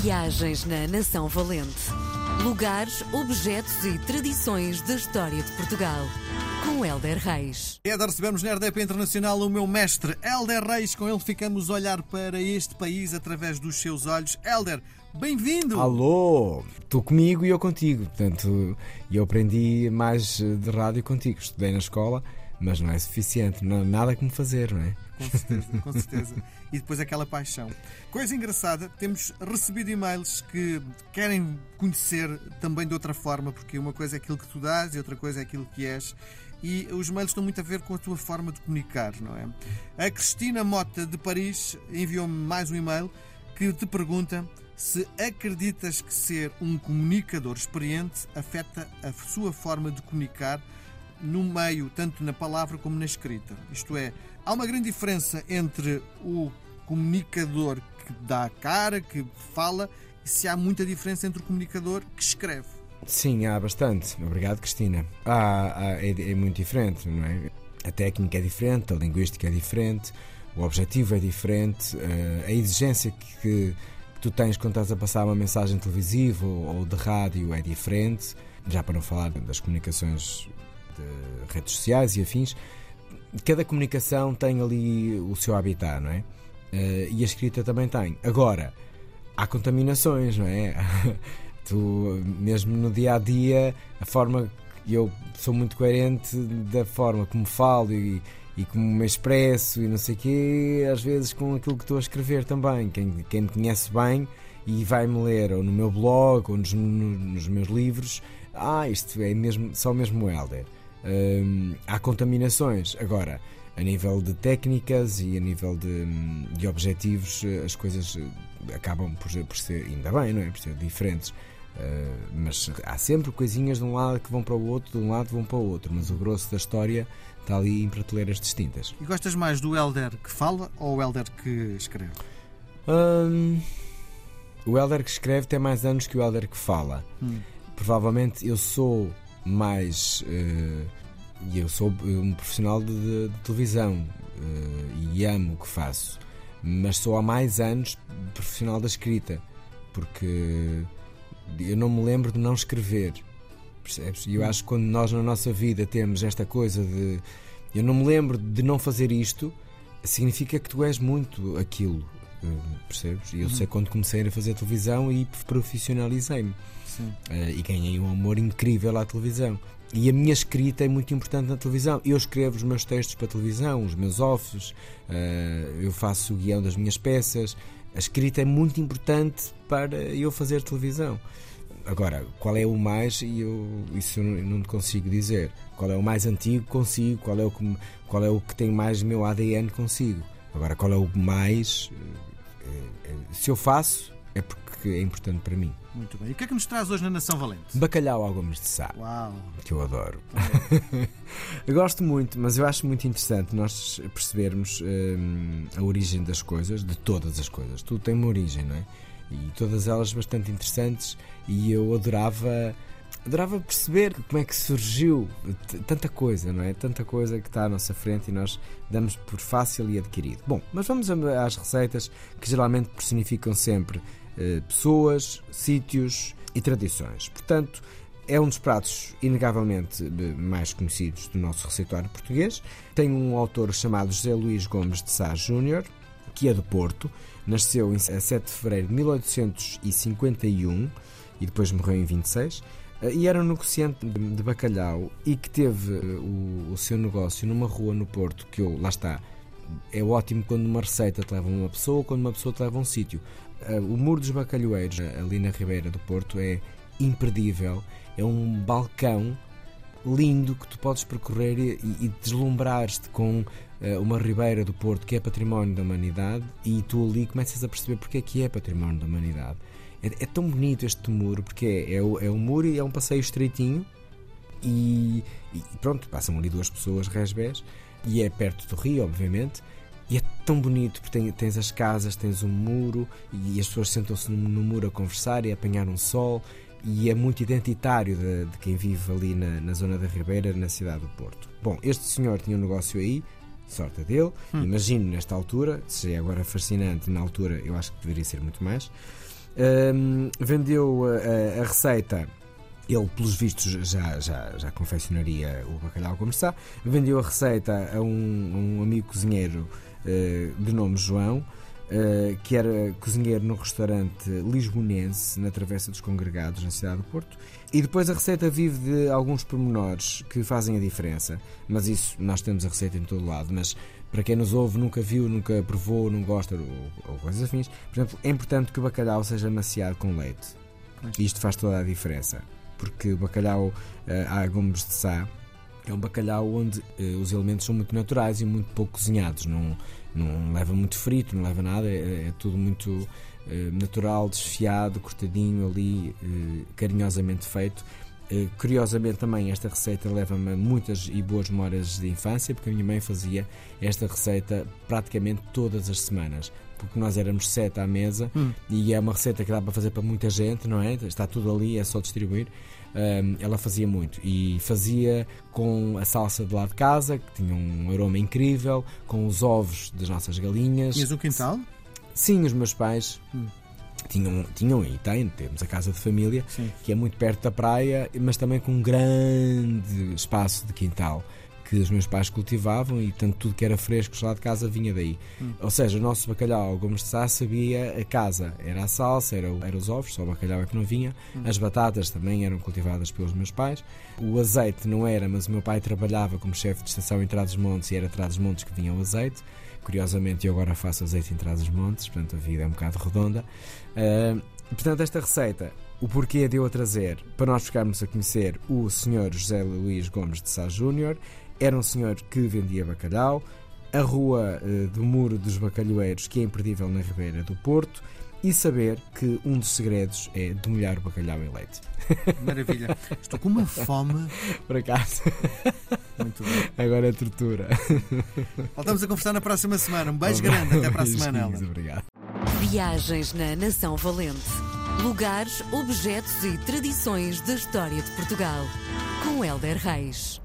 Viagens na Nação Valente. Lugares, objetos e tradições da história de Portugal. Com Helder Reis. É de recebemos na RDP Internacional o meu mestre, Helder Reis. Com ele ficamos a olhar para este país através dos seus olhos. Helder, bem-vindo! Alô, estou comigo e eu contigo. Portanto, eu aprendi mais de rádio contigo. Estudei na escola, mas não é suficiente. Não há nada como fazer, não é? Com certeza, com certeza. E depois aquela paixão. Coisa engraçada, temos recebido e-mails que querem conhecer também de outra forma, porque uma coisa é aquilo que tu dás e outra coisa é aquilo que és. E os e-mails estão muito a ver com a tua forma de comunicar, não é? A Cristina Mota de Paris enviou-me mais um e-mail que te pergunta se acreditas que ser um comunicador experiente afeta a sua forma de comunicar no meio, tanto na palavra como na escrita. Isto é, há uma grande diferença entre o comunicador que dá a cara, que fala, e se há muita diferença entre o comunicador que escreve. Sim, há bastante. Obrigado, Cristina. Há, é, é muito diferente, não é? A técnica é diferente, a linguística é diferente, o objetivo é diferente, eh, a exigência que, que tu tens quando estás a passar uma mensagem televisiva ou de rádio é diferente, já para não falar das comunicações de redes sociais e afins. Cada comunicação tem ali o seu habitat, não é? Eh, e a escrita também tem. Agora, há contaminações, não é? tu, mesmo no dia a dia, a forma que eu sou muito coerente da forma como falo e, e como me expresso e não sei o quê, às vezes com aquilo que estou a escrever também. Quem, quem me conhece bem e vai-me ler ou no meu blog ou nos, nos meus livros, ah, isto é mesmo, só mesmo o Helder. Hum, há contaminações. Agora, a nível de técnicas e a nível de, de objetivos, as coisas acabam por, por ser, ainda bem, não é? Por ser diferentes. Uh, mas há sempre coisinhas de um lado que vão para o outro, de um lado vão para o outro, mas o grosso da história está ali em prateleiras distintas. E gostas mais do Elder que fala ou o Elder que escreve? Um, o Elder que escreve tem mais anos que o Elder que fala. Hum. Provavelmente eu sou mais. Uh, e eu sou um profissional de, de, de televisão uh, e amo o que faço, mas sou há mais anos profissional da escrita, porque eu não me lembro de não escrever. Percebes? E eu acho que quando nós na nossa vida temos esta coisa de eu não me lembro de não fazer isto, significa que tu és muito aquilo. Eh, percebes? E eu uhum. sei quando comecei a fazer televisão e profissionalizei-me. Uh, e ganhei um amor incrível à televisão. E a minha escrita é muito importante na televisão. Eu escrevo os meus textos para televisão, os meus offs, uh, eu faço o guião das minhas peças. A escrita é muito importante para eu fazer televisão. Agora, qual é o mais, eu, isso eu não consigo dizer. Qual é o mais antigo, consigo. Qual é o que, qual é o que tem mais meu ADN, consigo. Agora, qual é o mais. Eh, se eu faço, é porque é importante para mim. Muito bem. E o que é que nos traz hoje na Nação Valente? Bacalhau ao Gomes de Sá. Uau! Que eu adoro. eu gosto muito, mas eu acho muito interessante nós percebermos hum, a origem das coisas, de todas as coisas. Tudo tem uma origem, não é? E todas elas bastante interessantes e eu adorava adorava perceber como é que surgiu tanta coisa, não é? Tanta coisa que está à nossa frente e nós damos por fácil e adquirido. Bom, mas vamos às receitas que geralmente personificam sempre pessoas, sítios e tradições. Portanto, é um dos pratos inegavelmente eh, mais conhecidos do nosso receituário português. Tem um autor chamado José Luís Gomes de Sá Júnior, que é do Porto. Nasceu em 7 de fevereiro de 1851 e depois morreu em 26. Eh, e era um negociante de bacalhau e que teve o, o seu negócio numa rua no Porto, que eu, lá está, é ótimo quando uma receita te leva a uma pessoa, quando uma pessoa te leva a um sítio. Eh, o Muro dos Bacalhoeiros, ali na Ribeira do Porto, é imperdível. É um balcão lindo que tu podes percorrer e, e deslumbrar-te com uh, uma Ribeira do Porto que é património da humanidade e tu ali começas a perceber porque é que é património da humanidade. É, é tão bonito este muro porque é, é, é um muro e é um passeio estreitinho e, e pronto, passam ali duas pessoas, resbés, e é perto do rio, obviamente e é tão bonito, porque tens as casas, tens um muro e as pessoas sentam-se no, muro a conversar e a apanhar um sol. E é muito identitário de, de quem vive ali na, na, zona da Ribeira, na cidade do Porto. Bom, este senhor tinha um negócio aí, sorte dele. Hum. Imagino nesta altura, se é agora fascinante, na altura eu acho que deveria ser muito mais. Hum, vendeu a, a receita ele, pelos vistos, já, já, já confeccionaria o bacalhau como está. Vendeu a receita a um, um amigo cozinheiro uh, de nome João, uh, que era cozinheiro no restaurante lisbonense, na Travessa dos Congregados, na cidade do Porto. E depois a receita vive de alguns pormenores que fazem a diferença. Mas isso, nós temos a receita em todo lado. Mas para quem nos ouve, nunca viu, nunca provou, não gosta ou, ou coisas afins, por exemplo, é importante que o bacalhau seja maciado com leite. Isto faz toda a diferença porque o bacalhau à Gomes de Sá é um bacalhau onde uh, os elementos são muito naturais e muito pouco cozinhados. Não, não leva muito frito, não leva nada, é, é tudo muito uh, natural, desfiado, cortadinho ali, carinhosamente feito. Curiosamente também esta receita leva-me a muitas e boas memórias de infância, porque a minha mãe fazia esta receita praticamente todas as semanas porque nós éramos sete à mesa hum. e é uma receita que dá para fazer para muita gente, não é? Está tudo ali, é só distribuir. Um, ela fazia muito e fazia com a salsa de lá de casa, que tinha um aroma incrível, com os ovos das nossas galinhas. Tinhas um quintal? Sim, os meus pais. Hum. Tinham, tinham e têm, temos a casa de família, Sim. que é muito perto da praia, mas também com um grande espaço de quintal que os meus pais cultivavam e tanto tudo que era fresco lá de casa vinha daí. Hum. Ou seja, o nosso bacalhau Gomes de Sá sabia a casa, era a salsa, era, era os ovos, só o bacalhau é que não vinha. Hum. As batatas também eram cultivadas pelos meus pais. O azeite não era, mas o meu pai trabalhava como chefe de estação em Trás-os-Montes e era Trás-os-Montes que vinha o azeite. Curiosamente, eu agora faço azeite em Trás-os-Montes, portanto a vida é um bocado redonda. Uh, portanto, esta receita o porquê de eu a trazer para nós ficarmos a conhecer o Sr. José Luís Gomes de Sá Júnior era um senhor que vendia bacalhau, a rua uh, do Muro dos Bacalhoeiros, que é imperdível na Ribeira do Porto, e saber que um dos segredos é demolhar o bacalhau em leite. Maravilha. Estou com uma fome. Por acaso. Muito bem. Agora é tortura. Voltamos a conversar na próxima semana. Um beijo grande. Até para a semana, Ela. Obrigado. Viagens na Nação Valente. Lugares, objetos e tradições da história de Portugal. Com Helder Reis.